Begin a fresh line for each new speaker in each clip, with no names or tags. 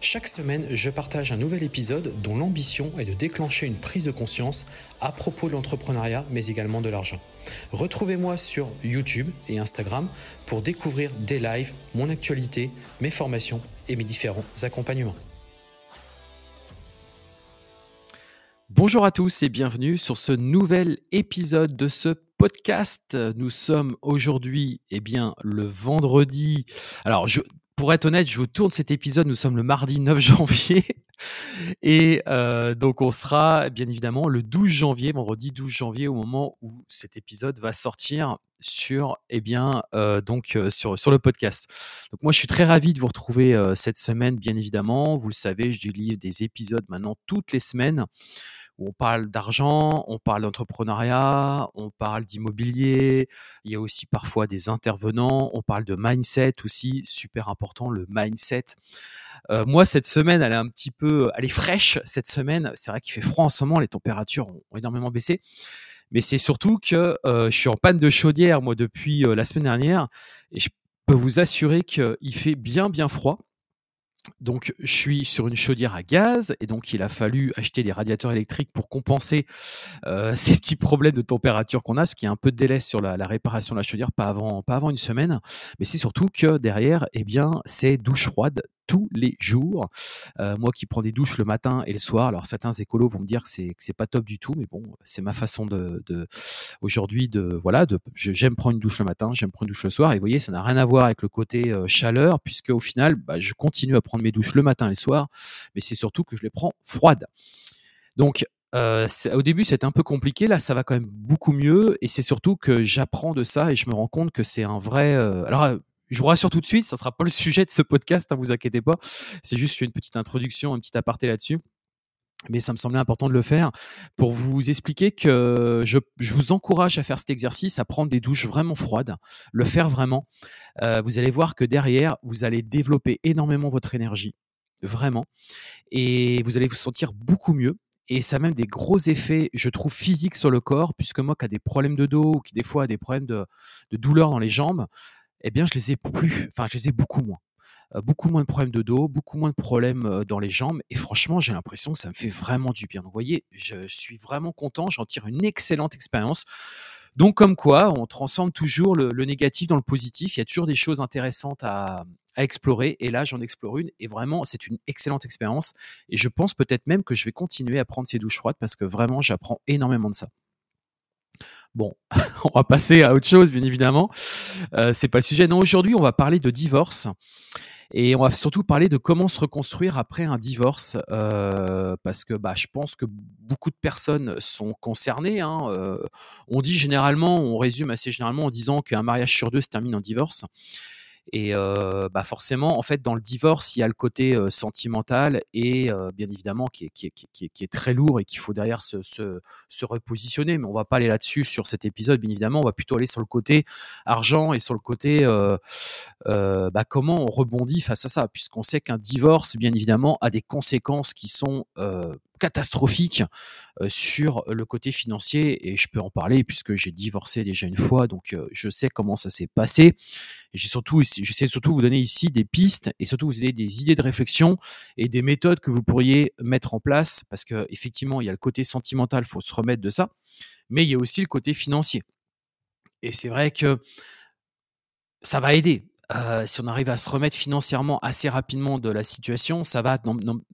Chaque semaine, je partage un nouvel épisode dont l'ambition est de déclencher une prise de conscience à propos de l'entrepreneuriat, mais également de l'argent. Retrouvez-moi sur YouTube et Instagram pour découvrir des lives, mon actualité, mes formations et mes différents accompagnements. Bonjour à tous et bienvenue sur ce nouvel épisode de ce podcast. Nous sommes aujourd'hui, eh bien, le vendredi. Alors, je, pour être honnête, je vous tourne cet épisode. Nous sommes le mardi 9 janvier. Et euh, donc, on sera bien évidemment le 12 janvier, vendredi 12 janvier, au moment où cet épisode va sortir sur, eh bien, euh, donc, euh, sur, sur le podcast. Donc, moi, je suis très ravi de vous retrouver cette semaine, bien évidemment. Vous le savez, je délivre des épisodes maintenant toutes les semaines on parle d'argent, on parle d'entrepreneuriat, on parle d'immobilier, il y a aussi parfois des intervenants, on parle de mindset aussi, super important, le mindset. Euh, moi, cette semaine, elle est un petit peu, elle est fraîche cette semaine. C'est vrai qu'il fait froid en ce moment, les températures ont, énormément baissé. Mais c'est surtout que euh, je suis en panne de chaudière, moi, depuis euh, la semaine dernière. Et je peux vous assurer qu'il fait bien, bien froid. Donc, je suis sur une chaudière à gaz et donc il a fallu acheter des radiateurs électriques pour compenser euh, ces petits problèmes de température qu'on a, ce qui est un peu de délai sur la, réparation de la chaudière, pas avant, pas avant une semaine. Mais c'est surtout que derrière, eh bien, c'est douche froide tous les jours. Euh, moi qui prends des douches le matin et le soir, alors certains écolos vont me dire que c'est pas top du tout, mais bon, c'est ma façon de, aujourd'hui de voilà, j'aime prendre une douche le matin, j'aime prendre une douche le soir. Et vous voyez, ça n'a rien à voir avec le côté euh, chaleur, puisque au final, bah, je continue à prendre mes douches le matin et le soir, mais c'est surtout que je les prends froides. Donc euh, au début, c'était un peu compliqué. Là, ça va quand même beaucoup mieux. Et c'est surtout que j'apprends de ça et je me rends compte que c'est un vrai. alors, je vous rassure tout de suite, ça ne sera pas le sujet de ce podcast, ne hein, vous inquiétez pas. C'est juste une petite introduction, un petit aparté là-dessus. Mais ça me semblait important de le faire pour vous expliquer que je, vous encourage à faire cet exercice, à prendre des douches vraiment froides, le faire vraiment. Euh, vous allez voir que derrière, vous allez développer énormément votre énergie, vraiment. Et vous allez vous sentir beaucoup mieux. Et ça a même des gros effets, je trouve, physiques sur le corps, puisque moi qui a des problèmes de dos ou qui des fois a des problèmes de, de douleur dans les jambes, eh bien, je les ai plus, enfin, je les ai beaucoup moins. beaucoup moins de problèmes de dos, beaucoup moins de problèmes dans les jambes. Et franchement, j'ai l'impression que ça me fait vraiment du bien. Donc, vous voyez, je suis vraiment content. J'en tire une excellente expérience. Donc, comme quoi, on transforme toujours le, négatif dans le positif. Il y a toujours des choses intéressantes à, à explorer. Et là, j'en explore une. Et vraiment, c'est une excellente expérience. Et je pense peut-être même que je vais continuer à prendre ces douches froides parce que vraiment, j'apprends énormément de ça. Bon, on va passer à autre chose, bien évidemment. Euh, c'est pas le sujet. Non, aujourd'hui, on va parler de divorce. Et on va surtout parler de comment se reconstruire après un divorce, euh, parce que bah, je pense que beaucoup de personnes sont concernées. Hein. Euh, on dit généralement, on résume assez généralement en disant qu'un mariage sur deux se termine en divorce. Et bah forcément, en fait, dans le divorce, il y a le côté sentimental et bien évidemment qui est, qui, est, qui, est, très lourd et qu'il faut derrière se, se, se, repositionner. Mais on va pas aller là-dessus sur cet épisode, bien évidemment. On va plutôt aller sur le côté argent et sur le côté bah, comment on rebondit face à ça, puisqu'on sait qu'un divorce, bien évidemment, a des conséquences qui sont catastrophique sur le côté financier et je peux en parler puisque j'ai divorcé déjà une fois donc je sais comment ça s'est passé. J'ai surtout j'essaie surtout vous donner ici des pistes et surtout vous donner des idées de réflexion et des méthodes que vous pourriez mettre en place parce que effectivement il y a le côté sentimental faut se remettre de ça mais il y a aussi le côté financier. Et c'est vrai que ça va aider si on arrive à se remettre financièrement assez rapidement de la situation, ça va,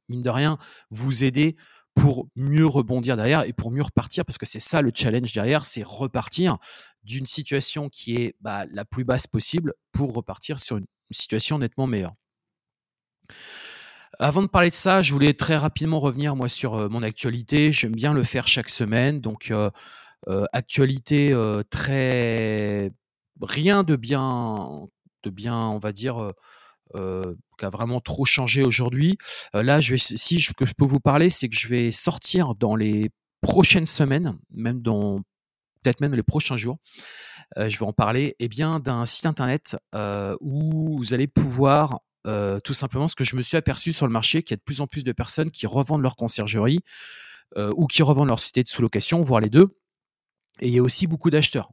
mine de rien, vous aider pour mieux rebondir derrière et pour mieux repartir, parce que c'est ça le challenge derrière, c'est repartir d'une situation qui est bah, la plus basse possible pour repartir sur une situation nettement meilleure. Avant de parler de ça, je voulais très rapidement revenir moi sur mon actualité. J'aime bien le faire chaque semaine, donc actualité très rien de bien, bien, on va dire euh, qui a vraiment trop changé aujourd'hui. Là, je vais, si je, que je peux vous parler, c'est que je vais sortir dans les prochaines semaines, même dans peut-être même les prochains jours, je vais en parler, eh bien d'un site internet où vous allez pouvoir tout simplement ce que je me suis aperçu sur le marché, qu'il y a de plus en plus de personnes qui revendent leur conciergerie ou qui revendent leur cité de sous-location, voire les deux. Et il y a aussi beaucoup d'acheteurs.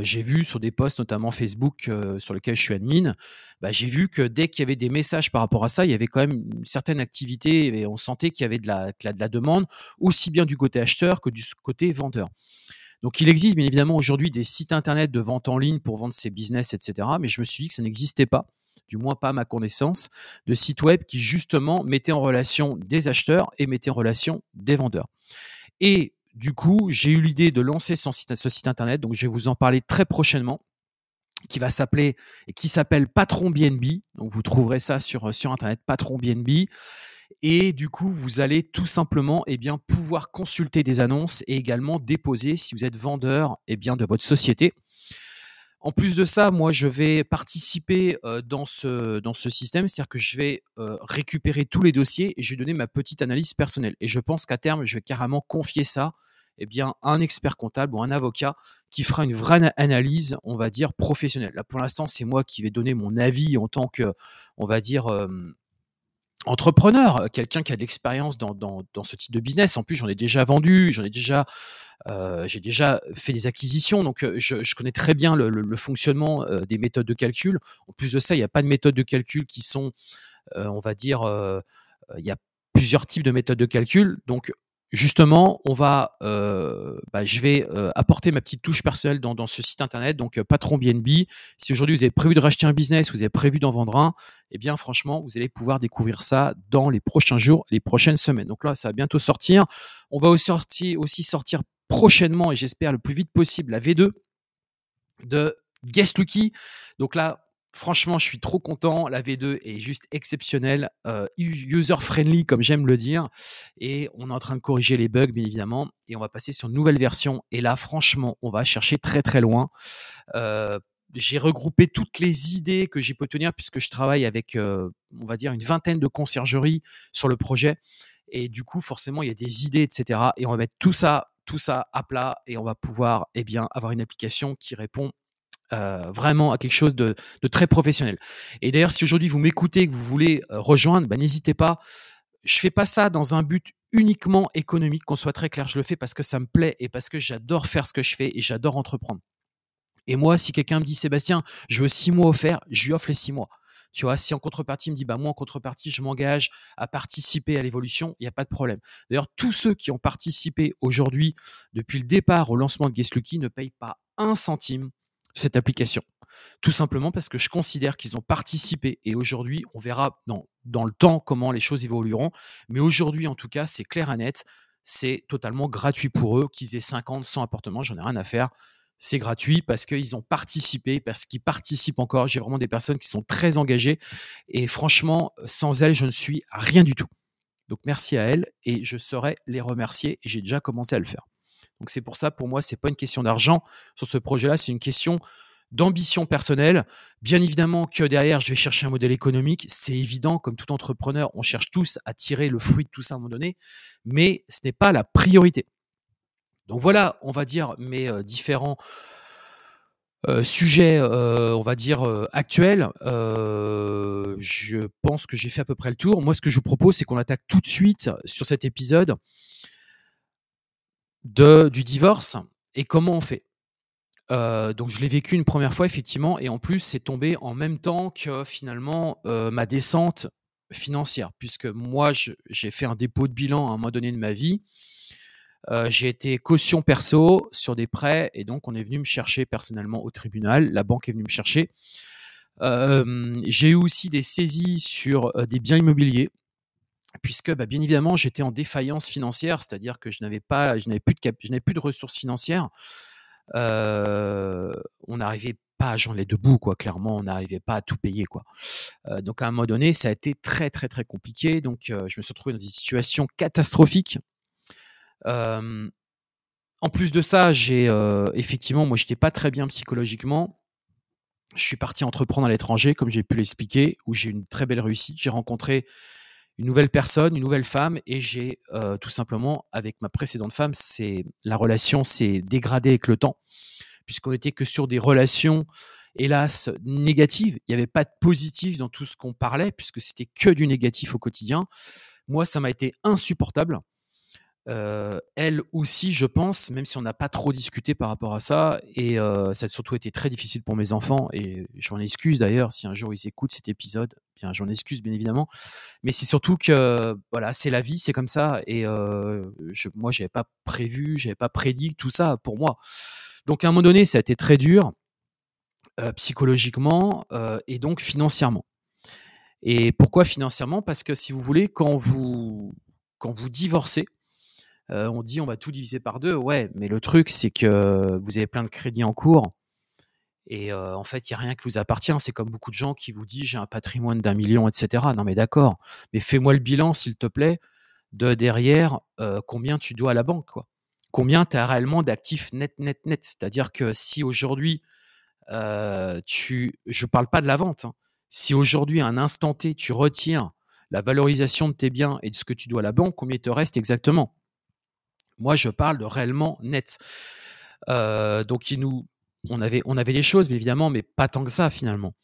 J'ai vu sur des posts, notamment Facebook, sur lesquels je suis admin, bah, j'ai vu que dès qu'il y avait des messages par rapport à ça, il y avait quand même une certaine activité et on sentait qu'il y avait de la, de la demande, aussi bien du côté acheteur que du côté vendeur. Donc il existe bien évidemment aujourd'hui des sites internet de vente en ligne pour vendre ses business, etc. Mais je me suis dit que ça n'existait pas, du moins pas à ma connaissance, de sites web qui justement mettaient en relation des acheteurs et mettaient en relation des vendeurs. Et du coup, j'ai eu l'idée de lancer ce site internet, donc je vais vous en parler très prochainement qui va s'appeler et qui s'appelle Patron BNB. Donc vous trouverez ça sur, sur internet Patron BNB. Et du coup, vous allez tout simplement eh bien, pouvoir consulter des annonces et également déposer, si vous êtes vendeur eh bien, de votre société. En plus de ça, moi, je vais participer dans, ce, dans ce système, c'est-à-dire que je vais récupérer tous les dossiers et je vais donner ma petite analyse personnelle. Et je pense qu'à terme, je vais carrément confier ça eh bien, à un expert comptable ou un avocat qui fera une vraie analyse, on va dire, professionnelle. Là, pour l'instant, c'est moi qui vais donner mon avis en tant que, on va dire, entrepreneur, quelqu'un qui a de l'expérience dans, dans, ce type de business. En plus, j'en ai déjà vendu, j'en ai déjà, euh, j'ai déjà fait des acquisitions, donc je, je connais très bien le, le, fonctionnement des méthodes de calcul. En plus de ça, il n'y a pas de méthodes de calcul qui sont, on va dire, il y a plusieurs types de méthodes de calcul. Donc, justement, on va, euh, bah, je vais euh, apporter ma petite touche personnelle dans, ce site internet, donc euh, Patron BNB. Si aujourd'hui vous avez prévu de racheter un business, vous avez prévu d'en vendre un, eh bien franchement, vous allez pouvoir découvrir ça dans les prochains jours, les prochaines semaines. Donc là, ça va bientôt sortir. On va aussi sortir, aussi sortir prochainement, et j'espère le plus vite possible, la V2 de Guest Lucky. Donc là, Franchement, je suis trop content. La V2 est juste exceptionnelle, euh, user-friendly comme j'aime le dire. Et on est en train de corriger les bugs, bien évidemment. Et on va passer sur une nouvelle version. Et là, franchement, on va chercher très très loin. Euh, j'ai regroupé toutes les idées que j'ai pu tenir puisque je travaille avec, euh, on va dire, une vingtaine de conciergeries sur le projet. Et du coup, forcément, il y a des idées, etc. Et on va mettre tout ça, tout ça à plat et on va pouvoir, eh bien, avoir une application qui répond euh, vraiment à quelque chose de, très professionnel. Et d'ailleurs, si aujourd'hui vous m'écoutez que vous voulez euh, rejoindre, bah, n'hésitez pas. Je fais pas ça dans un but uniquement économique, qu'on soit très clair. Je le fais parce que ça me plaît et parce que j'adore faire ce que je fais et j'adore entreprendre. Et moi, si quelqu'un me dit Sébastien, je veux six mois offerts, je lui offre les six mois. Tu vois, si en contrepartie, il me dit, bah, moi, en contrepartie, je m'engage à participer à l'évolution, il n'y a pas de problème. D'ailleurs, tous ceux qui ont participé aujourd'hui, depuis le départ au lancement de Guest ne payent pas un centime cette application. Tout simplement parce que je considère qu'ils ont participé et aujourd'hui, on verra dans, dans le temps comment les choses évolueront. Mais aujourd'hui, en tout cas, c'est clair et net. C'est totalement gratuit pour eux, qu'ils aient 50, 100 appartements, j'en ai rien à faire. C'est gratuit parce qu'ils ont participé, parce qu'ils participent encore. J'ai vraiment des personnes qui sont très engagées et franchement, sans elles, je ne suis rien du tout. Donc merci à elles et je saurais les remercier et j'ai déjà commencé à le faire. Donc c'est pour ça, pour moi, c'est pas une question d'argent sur ce projet-là, c'est une question d'ambition personnelle. Bien évidemment que derrière, je vais chercher un modèle économique. C'est évident, comme tout entrepreneur, on cherche tous à tirer le fruit de tout ça à un moment donné, mais ce n'est pas la priorité. Donc voilà, on va dire mes euh, différents euh, sujets, euh, on va dire, actuels. je pense que j'ai fait à peu près le tour. Moi, ce que je vous propose, c'est qu'on attaque tout de suite sur cet épisode du divorce et comment on fait. Euh, donc je l'ai vécu une première fois effectivement et en plus c'est tombé en même temps que finalement euh, ma descente financière puisque moi j'ai fait un dépôt de bilan à un moment donné de ma vie. Euh, j'ai été caution perso sur des prêts et donc on est venu me chercher personnellement au tribunal. La banque est venue me chercher. j'ai eu aussi des saisies sur des biens immobiliers puisque bah, bien évidemment j'étais en défaillance financière, c'est-à-dire que je n'avais pas, je n'avais plus de je n'avais plus de ressources financières. Euh, on n'arrivait pas à joindre les deux quoi. Clairement, on n'arrivait pas à tout payer, quoi. Euh, donc à un moment donné, ça a été très très très compliqué. Donc euh, je me suis retrouvé dans des situations catastrophiques. en plus de ça, j'ai effectivement, moi, j'étais pas très bien psychologiquement. Je suis parti entreprendre à l'étranger, comme j'ai pu l'expliquer, où j'ai une très belle réussite. J'ai rencontré une nouvelle personne, une nouvelle femme, et j'ai tout simplement, avec ma précédente femme, c'est la relation s'est dégradée avec le temps, puisqu'on n'était que sur des relations, hélas, négatives. Il n'y avait pas de positif dans tout ce qu'on parlait, puisque c'était que du négatif au quotidien. Moi, ça m'a été insupportable. Elle aussi, je pense, même si on n'a pas trop discuté par rapport à ça, et ça a surtout été très difficile pour mes enfants, et j'en excuse d'ailleurs si un jour ils écoutent cet épisode, bien j'en excuse bien évidemment, mais c'est surtout que voilà, c'est la vie, c'est comme ça, et euh, je, moi j'avais pas prévu, j'avais pas prédit tout ça pour moi. Donc à un moment donné, ça a été très dur psychologiquement et donc financièrement. Et pourquoi financièrement? Parce que si vous voulez, quand vous quand vous divorcez, on dit on va tout diviser par deux. Ouais, mais le truc, c'est que vous avez plein de crédits en cours. Et en fait, il n'y a rien qui vous appartient. C'est comme beaucoup de gens qui vous disent j'ai un patrimoine d'un million, etc. Non, mais d'accord. Mais fais-moi le bilan, s'il te plaît, de derrière combien tu dois à la banque. Quoi. Combien tu as réellement d'actifs net, net, net. C'est-à-dire que si aujourd'hui, tu. Je ne parle pas de la vente. Hein. Si aujourd'hui, à un instant T, tu retires la valorisation de tes biens et de ce que tu dois à la banque, combien il te reste exactement? Moi, je parle de réellement net. Euh, donc, on avait, on avait les choses, mais évidemment, mais pas tant que ça finalement.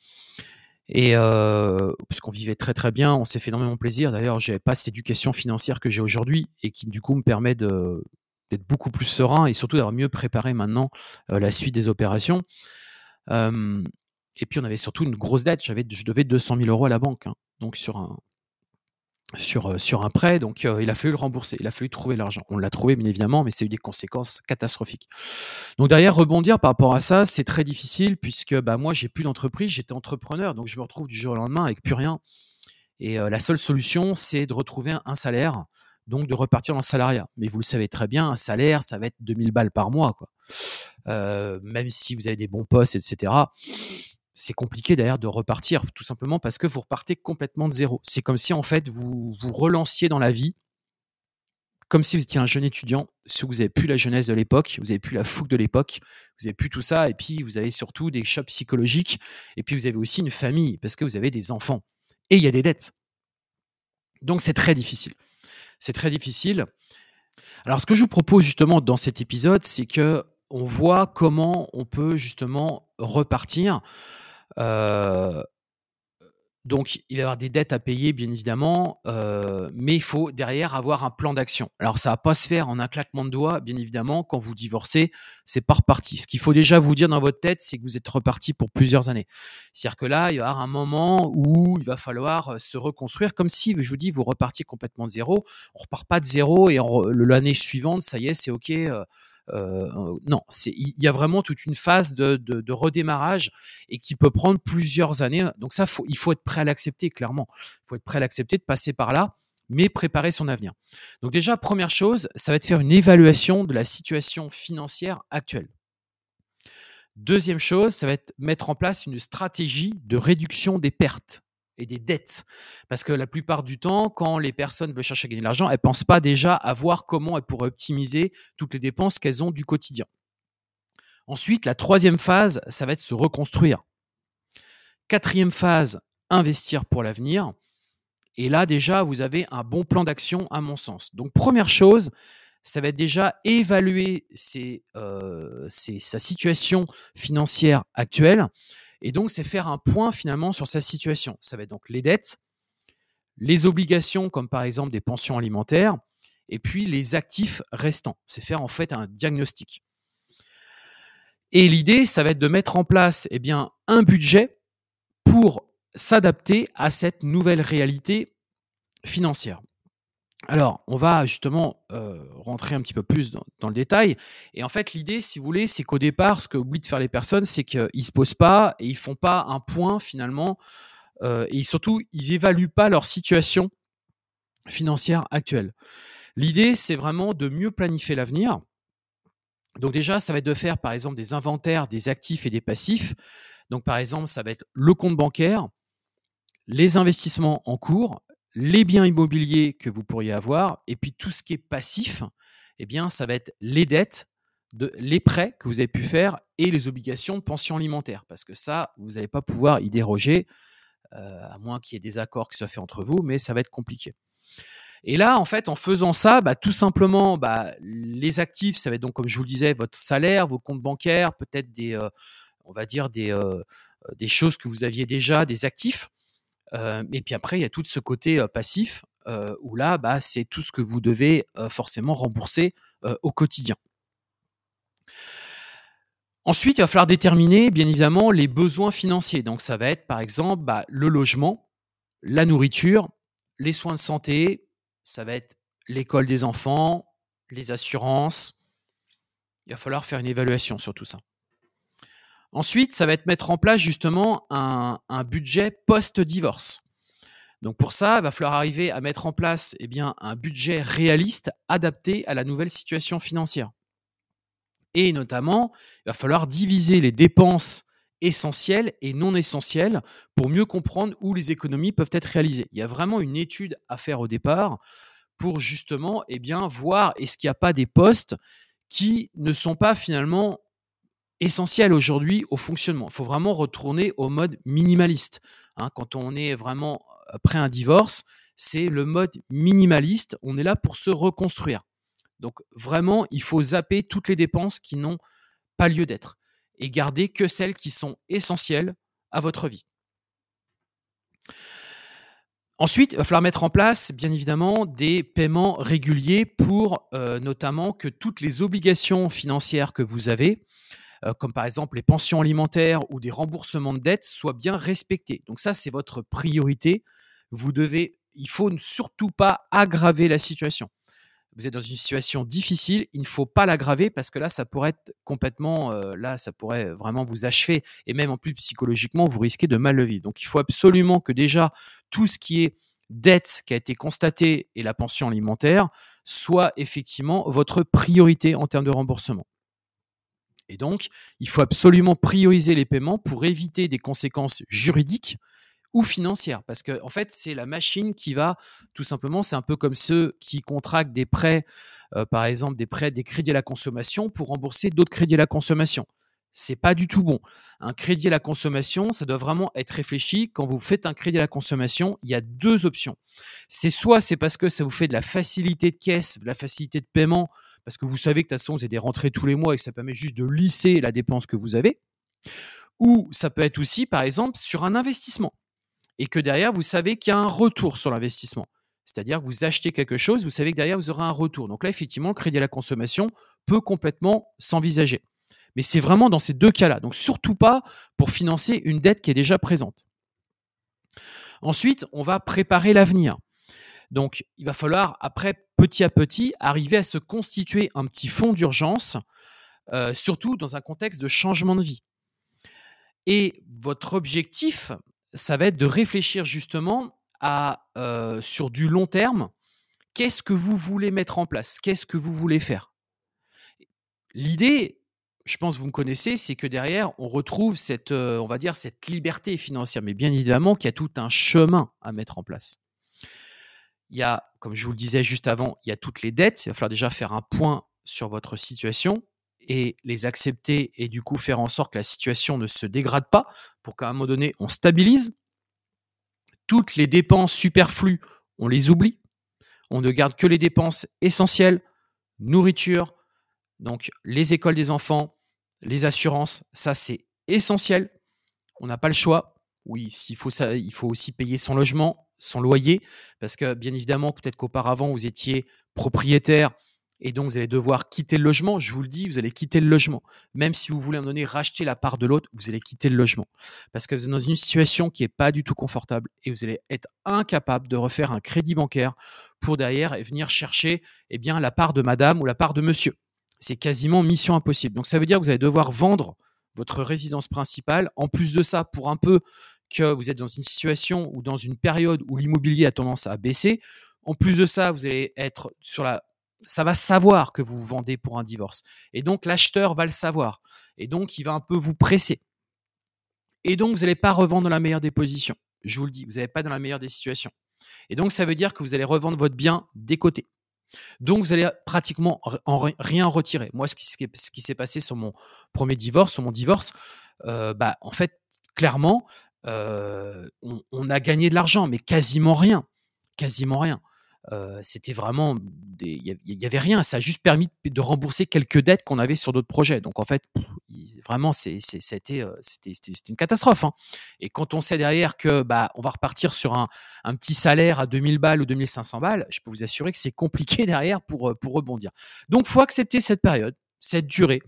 Et euh, puisqu'on vivait très très bien, on s'est fait énormément plaisir. D'ailleurs, j'ai pas cette éducation financière que j'ai aujourd'hui et qui du coup me permet d'être beaucoup plus serein et surtout d'avoir mieux préparé maintenant euh, la suite des opérations. et puis on avait surtout une grosse dette. J'avais, je devais 200 000 euros à la banque, hein. donc sur un, sur, euh, sur un prêt, donc euh, il a fallu le rembourser, il a fallu trouver l'argent. On l'a trouvé bien évidemment, mais c'est eu des conséquences catastrophiques. Donc derrière, rebondir par rapport à ça, c'est très difficile puisque bah, moi, j'ai plus d'entreprise, j'étais entrepreneur, donc je me retrouve du jour au lendemain avec plus rien. Et euh, la seule solution, c'est de retrouver un, salaire, donc de repartir dans le salariat. Mais vous le savez très bien, un salaire, ça va être 2000 balles par mois, quoi. même si vous avez des bons postes, etc c'est compliqué d'ailleurs de repartir, tout simplement parce que vous repartez complètement de zéro. C'est comme si en fait vous vous relanciez dans la vie, comme si vous étiez un jeune étudiant, si vous n'avez plus la jeunesse de l'époque, vous n'avez plus la fougue de l'époque, vous n'avez plus tout ça, et puis vous avez surtout des chocs psychologiques, et puis vous avez aussi une famille, parce que vous avez des enfants, et il y a des dettes. Donc c'est très difficile. C'est très difficile. Alors ce que je vous propose justement dans cet épisode, c'est que on voit comment on peut justement repartir donc, il va y avoir des dettes à payer, bien évidemment, mais il faut derrière avoir un plan d'action. Alors, ça va pas se faire en un claquement de doigts, bien évidemment. Quand vous divorcez, c'est par reparti. Ce qu'il faut déjà vous dire dans votre tête, c'est que vous êtes reparti pour plusieurs années. C'est-à-dire que là, il y aura un moment où il va falloir se reconstruire, comme si, je vous dis, vous repartiez complètement de zéro. On repart pas de zéro et l'année suivante, ça y est, c'est ok. Non, il y a vraiment toute une phase de, redémarrage et qui peut prendre plusieurs années. Donc ça, il faut être prêt à l'accepter, clairement. Il faut être prêt à l'accepter, de passer par là, mais préparer son avenir. Donc déjà, première chose, ça va être faire une évaluation de la situation financière actuelle. Deuxième chose, ça va être mettre en place une stratégie de réduction des pertes et des dettes. Parce que la plupart du temps, quand les personnes veulent chercher à gagner de l'argent, elles ne pensent pas déjà à voir comment elles pourraient optimiser toutes les dépenses qu'elles ont du quotidien. Ensuite, la troisième phase, ça va être se reconstruire. Quatrième phase, investir pour l'avenir. Et là, déjà, vous avez un bon plan d'action, à mon sens. Donc, première chose, ça va être déjà évaluer euh, sa situation financière actuelle et donc, c'est faire un point finalement sur sa situation. Ça va être donc les dettes, les obligations, comme par exemple des pensions alimentaires, et puis les actifs restants. C'est faire en fait un diagnostic. Et l'idée, ça va être de mettre en place eh un budget pour s'adapter à cette nouvelle réalité financière. Alors, on va justement euh, rentrer un petit peu plus dans, le détail. Et en fait, l'idée, si vous voulez, c'est qu'au départ, ce que oublient de faire les personnes, c'est qu'ils ne se posent pas et ils font pas un point finalement. Euh, et surtout, ils évaluent pas leur situation financière actuelle. L'idée, c'est vraiment de mieux planifier l'avenir. Donc déjà, ça va être de faire, par exemple, des inventaires des actifs et des passifs. Donc, par exemple, ça va être le compte bancaire, les investissements en cours, les biens immobiliers que vous pourriez avoir, et puis tout ce qui est passif, eh bien, ça va être les dettes, de, les prêts que vous avez pu faire et les obligations de pension alimentaire. Parce que ça, vous n'allez pas pouvoir y déroger, euh, à moins qu'il y ait des accords qui soient faits entre vous, mais ça va être compliqué. Et là, en fait, en faisant ça, bah, tout simplement, bah, les actifs, ça va être donc, comme je vous le disais, votre salaire, vos comptes bancaires, peut-être des, euh, on va dire euh, des choses que vous aviez déjà, des actifs. Et puis après, il y a tout ce côté passif où là, bah, c'est tout ce que vous devez forcément rembourser au quotidien. Ensuite, il va falloir déterminer, bien évidemment, les besoins financiers. Donc, ça va être, par exemple, bah, le logement, la nourriture, les soins de santé, ça va être l'école des enfants, les assurances. Il va falloir faire une évaluation sur tout ça. Ensuite, ça va être mettre en place justement un, budget post-divorce. Donc pour ça, il va falloir arriver à mettre en place eh bien, un budget réaliste adapté à la nouvelle situation financière. Et notamment, il va falloir diviser les dépenses essentielles et non essentielles pour mieux comprendre où les économies peuvent être réalisées. Il y a vraiment une étude à faire au départ pour justement eh bien, voir est-ce qu'il n'y a pas des postes qui ne sont pas finalement essentiels aujourd'hui au fonctionnement. Il faut vraiment retourner au mode minimaliste. Hein. quand on est vraiment après un divorce, c'est le mode minimaliste. On est là pour se reconstruire. Donc vraiment, il faut zapper toutes les dépenses qui n'ont pas lieu d'être et garder que celles qui sont essentielles à votre vie. Ensuite, il va falloir mettre en place, bien évidemment, des paiements réguliers pour euh, notamment que toutes les obligations financières que vous avez, euh, comme par exemple les pensions alimentaires ou des remboursements de dettes, soient bien respectées. Donc ça, c'est votre priorité. Vous devez, il faut surtout pas aggraver la situation vous êtes dans une situation difficile, il ne faut pas l'aggraver parce que là, ça pourrait être complètement, euh, là, ça pourrait vraiment vous achever et même en plus psychologiquement, vous risquez de mal le vivre. Donc, il faut absolument que déjà tout ce qui est dette qui a été constatée et la pension alimentaire soit effectivement votre priorité en termes de remboursement. Et donc, il faut absolument prioriser les paiements pour éviter des conséquences juridiques ou financière, parce que en fait, c'est la machine qui va tout simplement, c'est un peu comme ceux qui contractent des prêts, euh, par exemple des prêts, des crédits à la consommation pour rembourser d'autres crédits à la consommation. C'est pas du tout bon. Un crédit à la consommation, ça doit vraiment être réfléchi. Quand vous faites un crédit à la consommation, il y a deux options. C'est soit c'est parce que ça vous fait de la facilité de caisse, de la facilité de paiement, parce que vous savez que de toute façon vous avez des rentrées tous les mois et que ça permet juste de lisser la dépense que vous avez. Ou ça peut être aussi, par exemple, sur un investissement et que derrière, vous savez qu'il y a un retour sur l'investissement. C'est-à-dire que vous achetez quelque chose, vous savez que derrière, vous aurez un retour. Donc là, effectivement, le crédit à la consommation peut complètement s'envisager. Mais c'est vraiment dans ces deux cas-là. Donc surtout pas pour financer une dette qui est déjà présente. Ensuite, on va préparer l'avenir. Donc il va falloir, après, petit à petit, arriver à se constituer un petit fonds d'urgence, euh, surtout dans un contexte de changement de vie. Et votre objectif, ça va être de réfléchir justement à, sur du long terme, qu'est-ce que vous voulez mettre en place? Qu'est-ce que vous voulez faire? L'idée, je pense que vous me connaissez, c'est que derrière, on retrouve cette, on va dire, cette liberté financière. Mais bien évidemment qu'il y a tout un chemin à mettre en place. Il y a, comme je vous le disais juste avant, il y a toutes les dettes. Il va falloir déjà faire un point sur votre situation et les accepter et du coup faire en sorte que la situation ne se dégrade pas pour qu'à un moment donné on stabilise. Toutes les dépenses superflues, on les oublie. On ne garde que les dépenses essentielles, nourriture, donc les écoles des enfants, les assurances, ça c'est essentiel. On n'a pas le choix. Oui, s'il faut ça, il faut aussi payer son logement, son loyer, parce que bien évidemment, peut-être qu'auparavant vous étiez propriétaire et donc, vous allez devoir quitter le logement. Je vous le dis, vous allez quitter le logement. Même si vous voulez en donner racheter la part de l'autre, vous allez quitter le logement. Parce que vous êtes dans une situation qui n'est pas du tout confortable et vous allez être incapable de refaire un crédit bancaire pour derrière venir chercher eh bien, la part de madame ou la part de monsieur. C'est quasiment mission impossible. Donc, ça veut dire que vous allez devoir vendre votre résidence principale. En plus de ça, pour un peu que vous êtes dans une situation ou dans une période où l'immobilier a tendance à baisser, en plus de ça, vous allez être sur la ça va savoir que vous vendez pour un divorce. Et donc, l'acheteur va le savoir. Et donc, il va un peu vous presser. Et donc, vous n'allez pas revendre dans la meilleure des positions. Je vous le dis, vous n'allez pas dans la meilleure des situations. Et donc, ça veut dire que vous allez revendre votre bien des côtés. Donc, vous allez pratiquement en rien retirer. Moi, ce qui, s'est passé sur mon premier divorce, sur mon divorce, euh, bah, en fait, clairement, euh, on, a gagné de l'argent, mais quasiment rien. Quasiment rien. C'était vraiment il y, avait rien. Ça a juste permis de rembourser quelques dettes qu'on avait sur d'autres projets. Donc en fait, vraiment, c'était, une catastrophe. Hein. Et quand on sait derrière que bah, on va repartir sur un, petit salaire à 2000 balles ou 2500 balles, je peux vous assurer que c'est compliqué derrière pour, pour rebondir. Donc faut accepter cette période, cette durée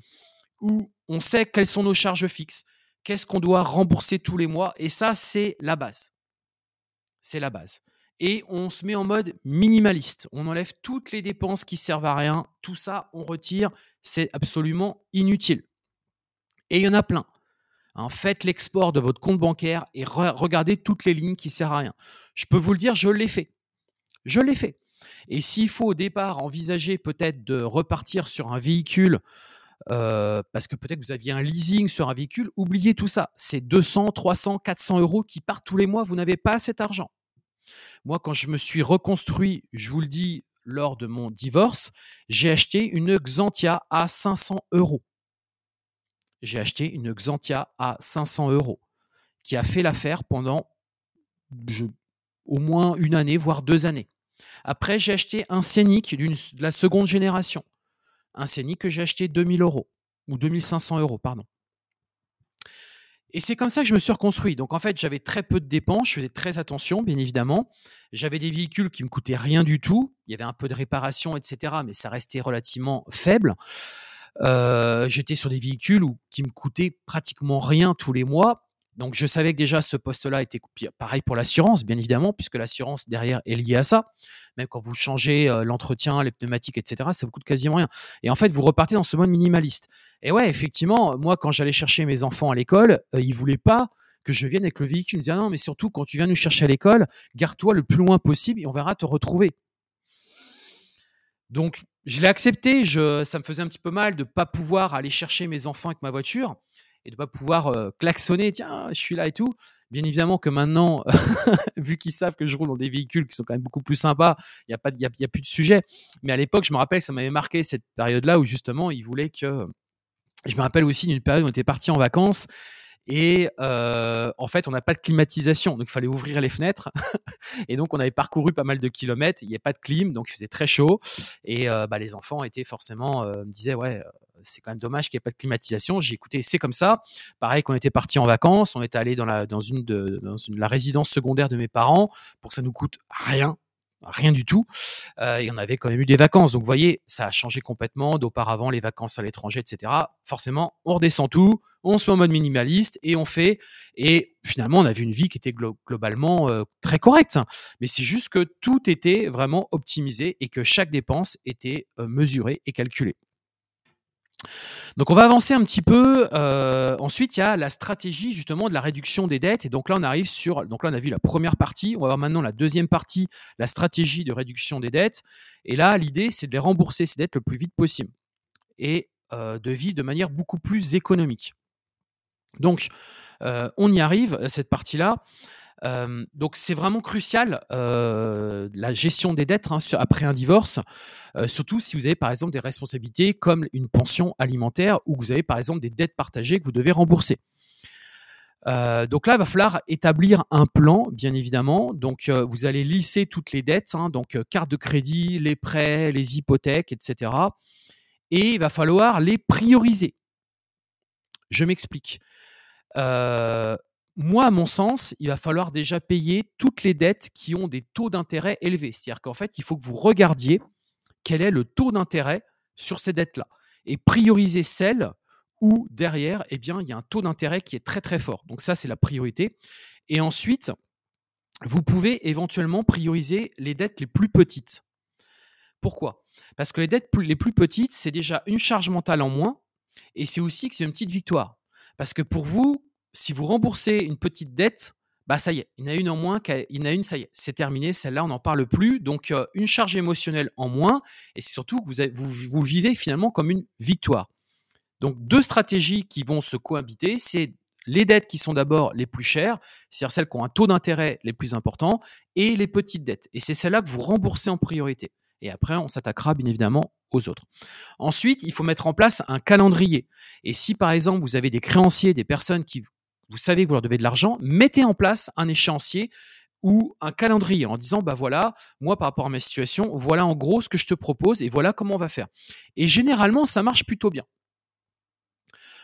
où on sait quelles sont nos charges fixes, qu'est-ce qu'on doit rembourser tous les mois, et ça, c'est la base. C'est la base et on se met en mode minimaliste. On enlève toutes les dépenses qui servent à rien. Tout ça, on retire. C'est absolument inutile. Et il y en a plein. Hein, faites l'export de votre compte bancaire et regardez toutes les lignes qui servent à rien. Je peux vous le dire, je l'ai fait. Je l'ai fait. Et s'il faut au départ envisager peut-être de repartir sur un véhicule, euh, parce que peut-être vous aviez un leasing sur un véhicule, oubliez tout ça. C'est 200, 300, 400 euros qui partent tous les mois. Vous n'avez pas cet argent. Moi, quand je me suis reconstruit, je vous le dis, lors de mon divorce, j'ai acheté une Xantia à 500 euros. J'ai acheté une Xantia à 500 euros qui a fait l'affaire pendant au moins une année, voire deux années. Après, j'ai acheté un Scénic de la seconde génération. Un Scénic que j'ai acheté 2000 euros, ou 2500 euros, pardon. Et c'est comme ça que je me suis reconstruit. Donc en fait, j'avais très peu de dépenses, je faisais très attention, bien évidemment. J'avais des véhicules qui me coûtaient rien du tout. Il y avait un peu de réparation, etc., mais ça restait relativement faible. Euh, j'étais sur des véhicules qui me coûtaient pratiquement rien tous les mois. Donc je savais que déjà ce poste-là était pareil pour l'assurance, bien évidemment, puisque l'assurance derrière est liée à ça. Même quand vous changez euh, l'entretien, les pneumatiques, etc., ça vous coûte quasiment rien. Et en fait, vous repartez dans ce mode minimaliste. Et ouais, effectivement, moi, quand j'allais chercher mes enfants à l'école, euh, ils voulaient pas que je vienne avec le véhicule. Ils me disaient ah non, mais surtout quand tu viens nous chercher à l'école, garde-toi le plus loin possible et on verra te retrouver. Donc, je l'ai accepté. Ça me faisait un petit peu mal de ne pas pouvoir aller chercher mes enfants avec ma voiture et de pas pouvoir klaxonner, tiens, je suis là et tout. Bien évidemment que maintenant, vu qu'ils savent que je roule dans des véhicules qui sont quand même beaucoup plus sympas, il n'y a, pas, y a, plus de sujet. Mais à l'époque, je me rappelle que ça m'avait marqué cette période-là où justement, ils voulaient que. Je me rappelle aussi d'une période où on était parti en vacances et en fait, on n'a pas de climatisation, donc il fallait ouvrir les fenêtres. et donc, on avait parcouru pas mal de kilomètres. Il n'y a pas de clim, donc il faisait très chaud. Et bah, les enfants étaient forcément me disaient ouais, c'est quand même dommage qu'il n'y ait pas de climatisation. J'ai écouté, c'est comme ça. Pareil, qu'on était parti en vacances, on était allé dans la dans une de la résidence secondaire de mes parents pour que ça nous coûte rien rien du tout. Euh, et on avait quand même eu des vacances. Donc, vous voyez, ça a changé complètement d'auparavant, les vacances à l'étranger, etc. Forcément, on redescend tout, on se met en mode minimaliste et on fait. Et finalement, on avait une vie qui était globalement euh, très correcte. Mais c'est juste que tout était vraiment optimisé et que chaque dépense était euh, mesurée et calculée. Donc on va avancer un petit peu. Euh, ensuite, il y a la stratégie justement de la réduction des dettes. Et donc là, on arrive sur. Donc là, on a vu la première partie. On va voir maintenant la deuxième partie, la stratégie de réduction des dettes. Et là, l'idée, c'est de les rembourser ces dettes le plus vite possible et euh, de vivre de manière beaucoup plus économique. Donc, euh, on y arrive cette partie-là donc c'est vraiment crucial la gestion des dettes hein, après un divorce, surtout si vous avez par exemple des responsabilités comme une pension alimentaire ou vous avez par exemple des dettes partagées que vous devez rembourser. donc là, il va falloir établir un plan, bien évidemment. Donc, vous allez lisser toutes les dettes, hein, donc carte de crédit, les prêts, les hypothèques, etc. Et il va falloir les prioriser. Je m'explique moi, à mon sens, il va falloir déjà payer toutes les dettes qui ont des taux d'intérêt élevés. C'est-à-dire qu'en fait, il faut que vous regardiez quel est le taux d'intérêt sur ces dettes-là et prioriser celles où derrière, eh bien, il y a un taux d'intérêt qui est très très fort. Donc ça, c'est la priorité. Et ensuite, vous pouvez éventuellement prioriser les dettes les plus petites. Pourquoi? Parce que les dettes les plus petites, c'est déjà une charge mentale en moins et c'est aussi que c'est une petite victoire. Parce que pour vous, si vous remboursez une petite dette, bah ça y est, il y en a une en moins, il y en a une, ça y est, c'est terminé, celle-là, on n'en parle plus. Donc, euh, une charge émotionnelle en moins, et surtout que vous, vous, vivez finalement comme une victoire. Donc, deux stratégies qui vont se cohabiter, c'est les dettes qui sont d'abord les plus chères, c'est-à-dire celles qui ont un taux d'intérêt les plus importants, et les petites dettes. Et c'est celles-là que vous remboursez en priorité. Et après, on s'attaquera bien évidemment aux autres. Ensuite, il faut mettre en place un calendrier. Et si par exemple, vous avez des créanciers, des personnes qui vous savez que vous leur devez de l'argent, mettez en place un échéancier ou un calendrier en disant bah voilà, moi par rapport à ma situation, voilà en gros ce que je te propose et voilà comment on va faire. Et généralement, ça marche plutôt bien.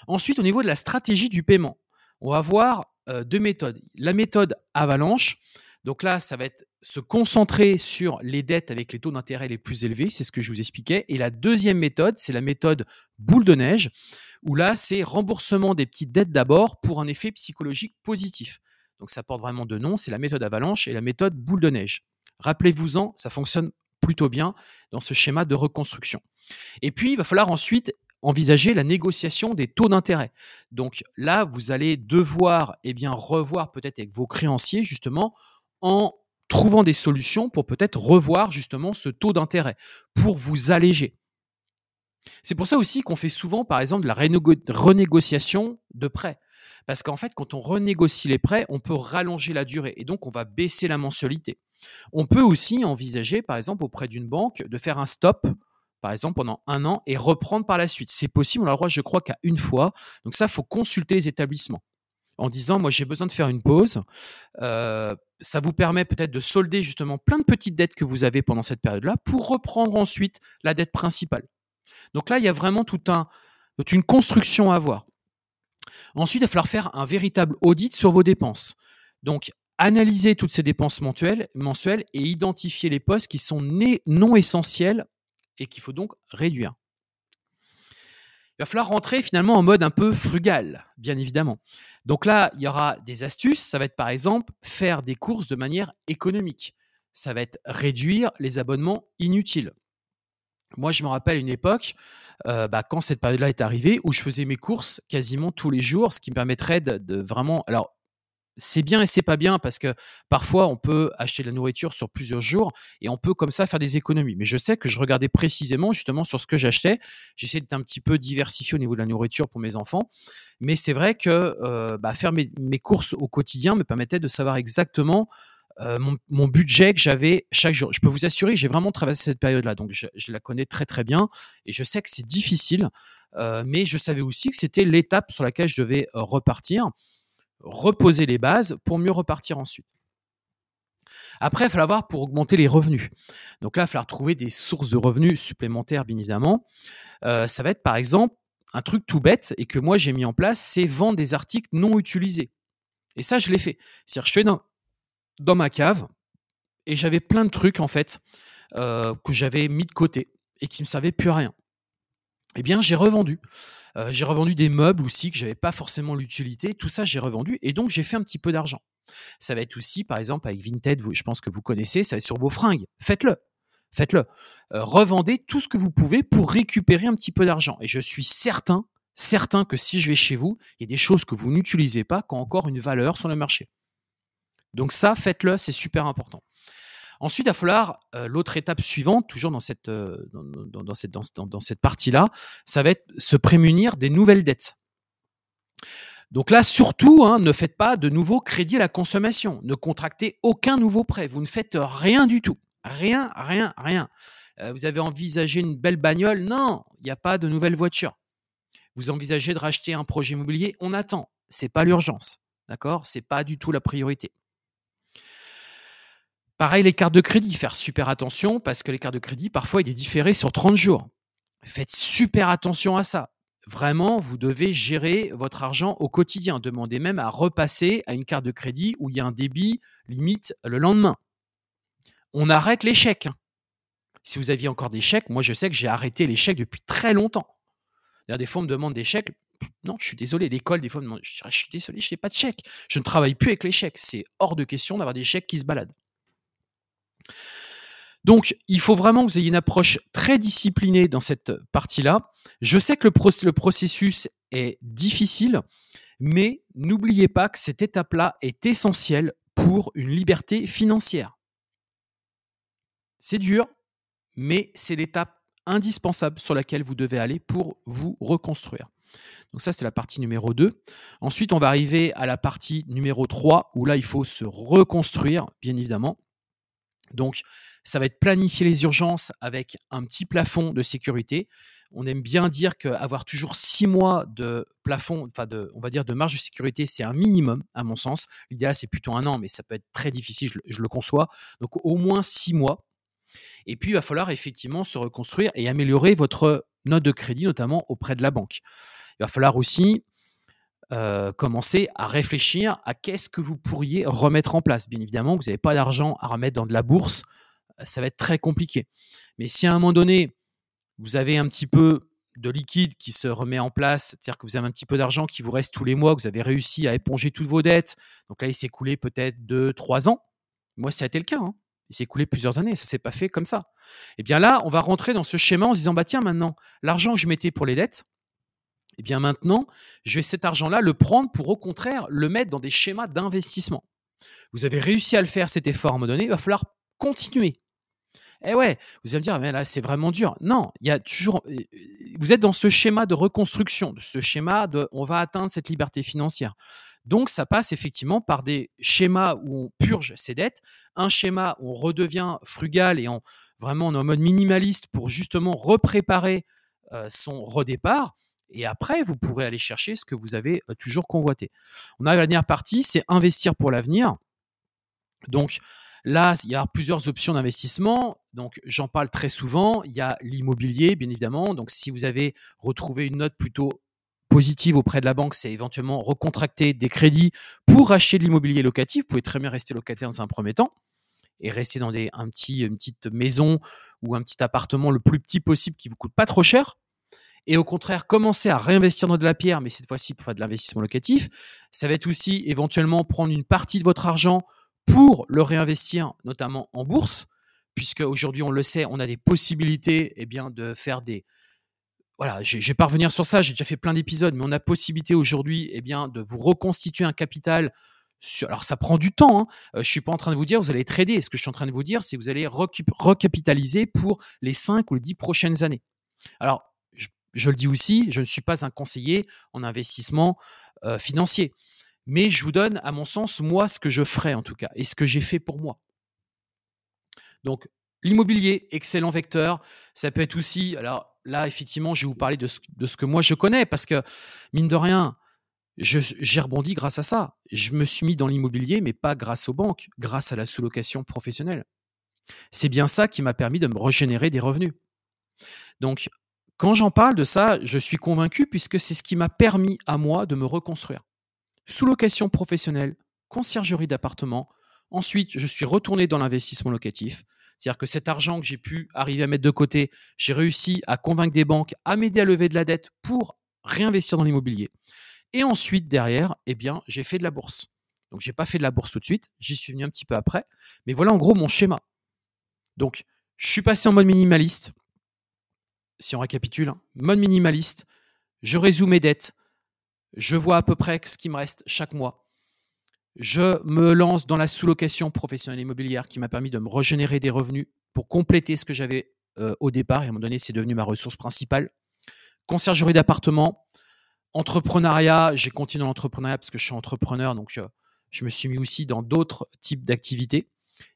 Ensuite, au niveau de la stratégie du paiement, on va voir euh, deux méthodes. La méthode avalanche, donc là, ça va être se concentrer sur les dettes avec les taux d'intérêt les plus élevés, c'est ce que je vous expliquais. Et la deuxième méthode, c'est la méthode boule de neige, où là, c'est remboursement des petites dettes d'abord pour un effet psychologique positif. Donc ça porte vraiment deux noms, c'est la méthode avalanche et la méthode boule de neige. Rappelez-vous-en, ça fonctionne plutôt bien dans ce schéma de reconstruction. Et puis, il va falloir ensuite envisager la négociation des taux d'intérêt. Donc là, vous allez devoir eh revoir peut-être avec vos créanciers justement en trouvant des solutions pour peut-être revoir justement ce taux d'intérêt, pour vous alléger. C'est pour ça aussi qu'on fait souvent, par exemple, de la renégociation de prêts. Parce qu'en fait, quand on renégocie les prêts, on peut rallonger la durée et donc on va baisser la mensualité. On peut aussi envisager, par exemple, auprès d'une banque, de faire un stop, par exemple, pendant un an et reprendre par la suite. C'est possible, on a le droit, je crois, qu'à une fois. Donc ça, il faut consulter les établissements en disant, moi, j'ai besoin de faire une pause. Euh, ça vous permet peut-être de solder justement plein de petites dettes que vous avez pendant cette période-là pour reprendre ensuite la dette principale. Donc là, il y a vraiment toute une construction à avoir. Ensuite, il va falloir faire un véritable audit sur vos dépenses. Donc, analyser toutes ces dépenses mensuelles et identifier les postes qui sont non essentiels et qu'il faut donc réduire. Il va falloir rentrer finalement en mode un peu frugal, bien évidemment. Donc là, il y aura des astuces. Ça va être par exemple faire des courses de manière économique. Ça va être réduire les abonnements inutiles. Moi, je me rappelle une époque, euh, bah, quand cette période-là est arrivée, où je faisais mes courses quasiment tous les jours, ce qui me permettrait de, vraiment. Alors, c'est bien et c'est pas bien parce que parfois on peut acheter de la nourriture sur plusieurs jours et on peut comme ça faire des économies. Mais je sais que je regardais précisément justement sur ce que j'achetais. J'essaie d'être un petit peu diversifié au niveau de la nourriture pour mes enfants. Mais c'est vrai que euh, bah, faire mes, courses au quotidien me permettait de savoir exactement euh, mon, budget que j'avais chaque jour. Je peux vous assurer j'ai vraiment traversé cette période-là, donc je, la connais très très bien et je sais que c'est difficile, euh, mais je savais aussi que c'était l'étape sur laquelle je devais euh, repartir, reposer les bases pour mieux repartir ensuite. Après, il va falloir voir pour augmenter les revenus. Donc là, il falloir trouver des sources de revenus supplémentaires, bien évidemment. ça va être par exemple un truc tout bête et que moi j'ai mis en place, c'est vendre des articles non utilisés. Et ça, je l'ai fait. C'est-à-dire, je fais dans, dans ma cave et j'avais plein de trucs en fait euh, que j'avais mis de côté et qui me servaient plus à rien. Eh bien, j'ai revendu. Euh, j'ai revendu des meubles aussi que j'avais pas forcément l'utilité. Tout ça, j'ai revendu et donc j'ai fait un petit peu d'argent. Ça va être aussi, par exemple, avec Vinted, je pense que vous connaissez, ça va être sur vos fringues. Faites-le. Faites-le. Euh, revendez tout ce que vous pouvez pour récupérer un petit peu d'argent. Et je suis certain, certain que si je vais chez vous, il y a des choses que vous n'utilisez pas qui ont encore une valeur sur le marché. Donc ça, faites-le, c'est super important. Ensuite, il va falloir euh, l'autre étape suivante, toujours dans cette, partie-là, ça va être se prémunir des nouvelles dettes. Donc là, surtout, hein, ne faites pas de nouveaux crédits à la consommation. Ne contractez aucun nouveau prêt. Vous ne faites rien du tout. Rien, rien, rien. Euh, vous avez envisagé une belle bagnole? Non, il n'y a pas de nouvelle voiture. Vous envisagez de racheter un projet immobilier? On attend. C'est pas l'urgence. D'accord? C'est pas du tout la priorité. Pareil, les cartes de crédit, faire super attention parce que les cartes de crédit, parfois, il est différé sur 30 jours. Faites super attention à ça. Vraiment, vous devez gérer votre argent au quotidien. Demandez même à repasser à une carte de crédit où il y a un débit limite le lendemain. On arrête les chèques. Hein. Si vous aviez encore des chèques, moi je sais que j'ai arrêté les chèques depuis très longtemps. Des fois, on me demande des chèques. Non, je suis désolé. L'école, des fois, me demande Je suis désolé, je n'ai pas de chèques. Je ne travaille plus avec les chèques. C'est hors de question d'avoir des chèques qui se baladent. Donc, il faut vraiment que vous ayez une approche très disciplinée dans cette partie-là. Je sais que le, processus est difficile, mais n'oubliez pas que cette étape-là est essentielle pour une liberté financière. C'est dur, mais c'est l'étape indispensable sur laquelle vous devez aller pour vous reconstruire. Donc ça, c'est la partie numéro 2. Ensuite, on va arriver à la partie numéro 3, où là, il faut se reconstruire, bien évidemment. Donc, ça va être planifier les urgences avec un petit plafond de sécurité. On aime bien dire qu'avoir toujours six mois de plafond, enfin de, on va dire de marge de sécurité, c'est un minimum à mon sens. L'idéal c'est plutôt un an, mais ça peut être très difficile, je, je, le conçois. Donc au moins six mois. Et puis il va falloir effectivement se reconstruire et améliorer votre note de crédit, notamment auprès de la banque. Il va falloir aussi euh, commencer à réfléchir à qu'est-ce que vous pourriez remettre en place. Bien évidemment, vous n'avez pas d'argent à remettre dans de la bourse, euh, ça va être très compliqué. Mais si à un moment donné, vous avez un petit peu de liquide qui se remet en place, c'est-à-dire que vous avez un petit peu d'argent qui vous reste tous les mois, que vous avez réussi à éponger toutes vos dettes, donc là, il s'est écoulé peut-être 2-3 ans. Moi, ça a été le cas. Hein. Il s'est écoulé plusieurs années, ça s'est pas fait comme ça. Et eh bien là, on va rentrer dans ce schéma en se disant, bah tiens, maintenant, l'argent que je mettais pour les dettes, et eh bien maintenant, je vais cet argent-là le prendre pour au contraire le mettre dans des schémas d'investissement. Vous avez réussi à le faire, cet effort à un moment donné, il va falloir continuer. Eh ouais, vous allez me dire, mais là, c'est vraiment dur. Non, il y a toujours. Euh, vous êtes dans ce schéma de reconstruction, ce schéma de on va atteindre cette liberté financière. Donc, ça passe effectivement par des schémas où on purge ses dettes, un schéma où on redevient frugal et on, vraiment on est en mode minimaliste pour justement repréparer euh, son redépart. Et après, vous pourrez aller chercher ce que vous avez toujours convoité. On arrive à la dernière partie, c'est investir pour l'avenir. Donc là, il y a plusieurs options d'investissement. Donc j'en parle très souvent. Il y a l'immobilier, bien évidemment. Donc si vous avez retrouvé une note plutôt positive auprès de la banque, c'est éventuellement recontracter des crédits pour acheter de l'immobilier locatif. Vous pouvez très bien rester locataire dans un premier temps et rester dans une petite maison ou un petit appartement le plus petit possible qui vous coûte pas trop cher et au contraire commencer à réinvestir dans de la pierre, mais cette fois-ci pour faire de l'investissement locatif. Ça va être aussi éventuellement prendre une partie de votre argent pour le réinvestir, notamment en bourse, puisque aujourd'hui on le sait, on a des possibilités eh bien, de faire des... Voilà, je ne vais pas revenir sur ça, j'ai déjà fait plein d'épisodes, mais on a possibilité aujourd'hui eh bien, de vous reconstituer un capital alors ça prend du temps. Hein. Euh, je suis pas en train de vous dire vous allez trader. Ce que je suis en train de vous dire, c'est que vous allez recapitaliser pour les 5 ou les 10 prochaines années. Alors je le dis aussi, je ne suis pas un conseiller en investissement euh, financier. Mais je vous donne, à mon sens, moi, ce que je ferai en tout cas, et ce que j'ai fait pour moi. Donc, l'immobilier, excellent vecteur. Ça peut être aussi, alors là, effectivement, je vais vous parler de ce, de ce que moi je connais, parce que, mine de rien, j'ai rebondi grâce à ça. Je me suis mis dans l'immobilier, mais pas grâce aux banques, grâce à la sous-location professionnelle. C'est bien ça qui m'a permis de me régénérer des revenus. Donc, quand j'en parle de ça, je suis convaincu puisque c'est ce qui m'a permis à moi de me reconstruire. Sous-location professionnelle, conciergerie d'appartement. Ensuite, je suis retourné dans l'investissement locatif. C'est-à-dire que cet argent que j'ai pu arriver à mettre de côté, j'ai réussi à convaincre des banques à m'aider à lever de la dette pour réinvestir dans l'immobilier. Et ensuite, derrière, eh bien, j'ai fait de la bourse. Donc, j'ai pas fait de la bourse tout de suite, j'y suis venu un petit peu après. Mais voilà en gros mon schéma. Donc, je suis passé en mode minimaliste si on récapitule, hein, mode minimaliste, je résous mes dettes, je vois à peu près ce qui me reste chaque mois. Je me lance dans la sous-location professionnelle immobilière qui m'a permis de me régénérer des revenus pour compléter ce que j'avais euh, au départ. Et à un moment donné, c'est devenu ma ressource principale. Conciergerie d'appartement, entrepreneuriat. J'ai continué l'entrepreneuriat parce que je suis entrepreneur, donc je, me suis mis aussi dans d'autres types d'activités.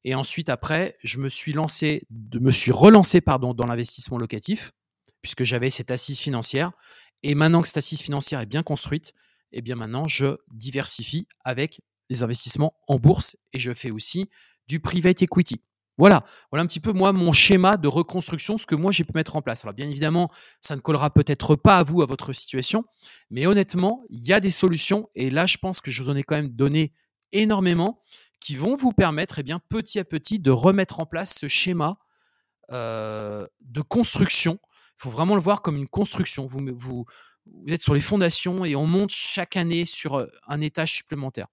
Et ensuite, après, je me suis relancé dans l'investissement locatif puisque j'avais cette assise financière. Et maintenant que cette assise financière est bien construite, eh bien maintenant, je diversifie avec les investissements en bourse et je fais aussi du private equity. Voilà, voilà un petit peu moi mon schéma de reconstruction, ce que moi j'ai pu mettre en place. Alors bien évidemment, ça ne collera peut-être pas à vous, à votre situation, mais honnêtement, il y a des solutions et là je pense que je vous en ai quand même donné énormément qui vont vous permettre eh bien, petit à petit de remettre en place ce schéma euh, de construction faut vraiment le voir comme une construction. Vous, vous, êtes sur les fondations et on monte chaque année sur un étage supplémentaire.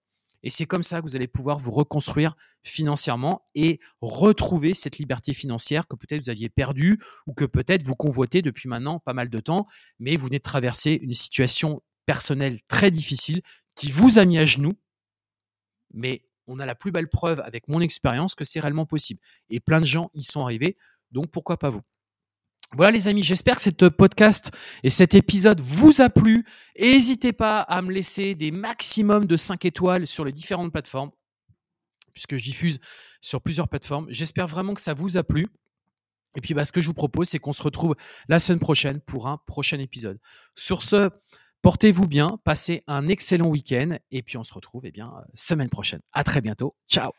Et c'est comme ça que vous allez pouvoir vous reconstruire financièrement et retrouver cette liberté financière que peut-être vous aviez perdue ou que peut-être vous convoitez depuis maintenant pas mal de temps, mais vous venez de traverser une situation personnelle très difficile qui vous a mis à genoux. Mais on a la plus belle preuve avec mon expérience que c'est réellement possible. Et plein de gens y sont arrivés, donc pourquoi pas vous? Voilà les amis, j'espère que cet podcast et cet épisode vous a plu. N'hésitez pas à me laisser des maximums de 5 étoiles sur les différentes plateformes puisque je diffuse sur plusieurs plateformes. J'espère vraiment que ça vous a plu. Et puis, bah, ce que je vous propose, c'est qu'on se retrouve la semaine prochaine pour un prochain épisode. Sur ce, portez-vous bien, passez un excellent week-end, et puis on se retrouve eh bien, semaine prochaine. À très bientôt. Ciao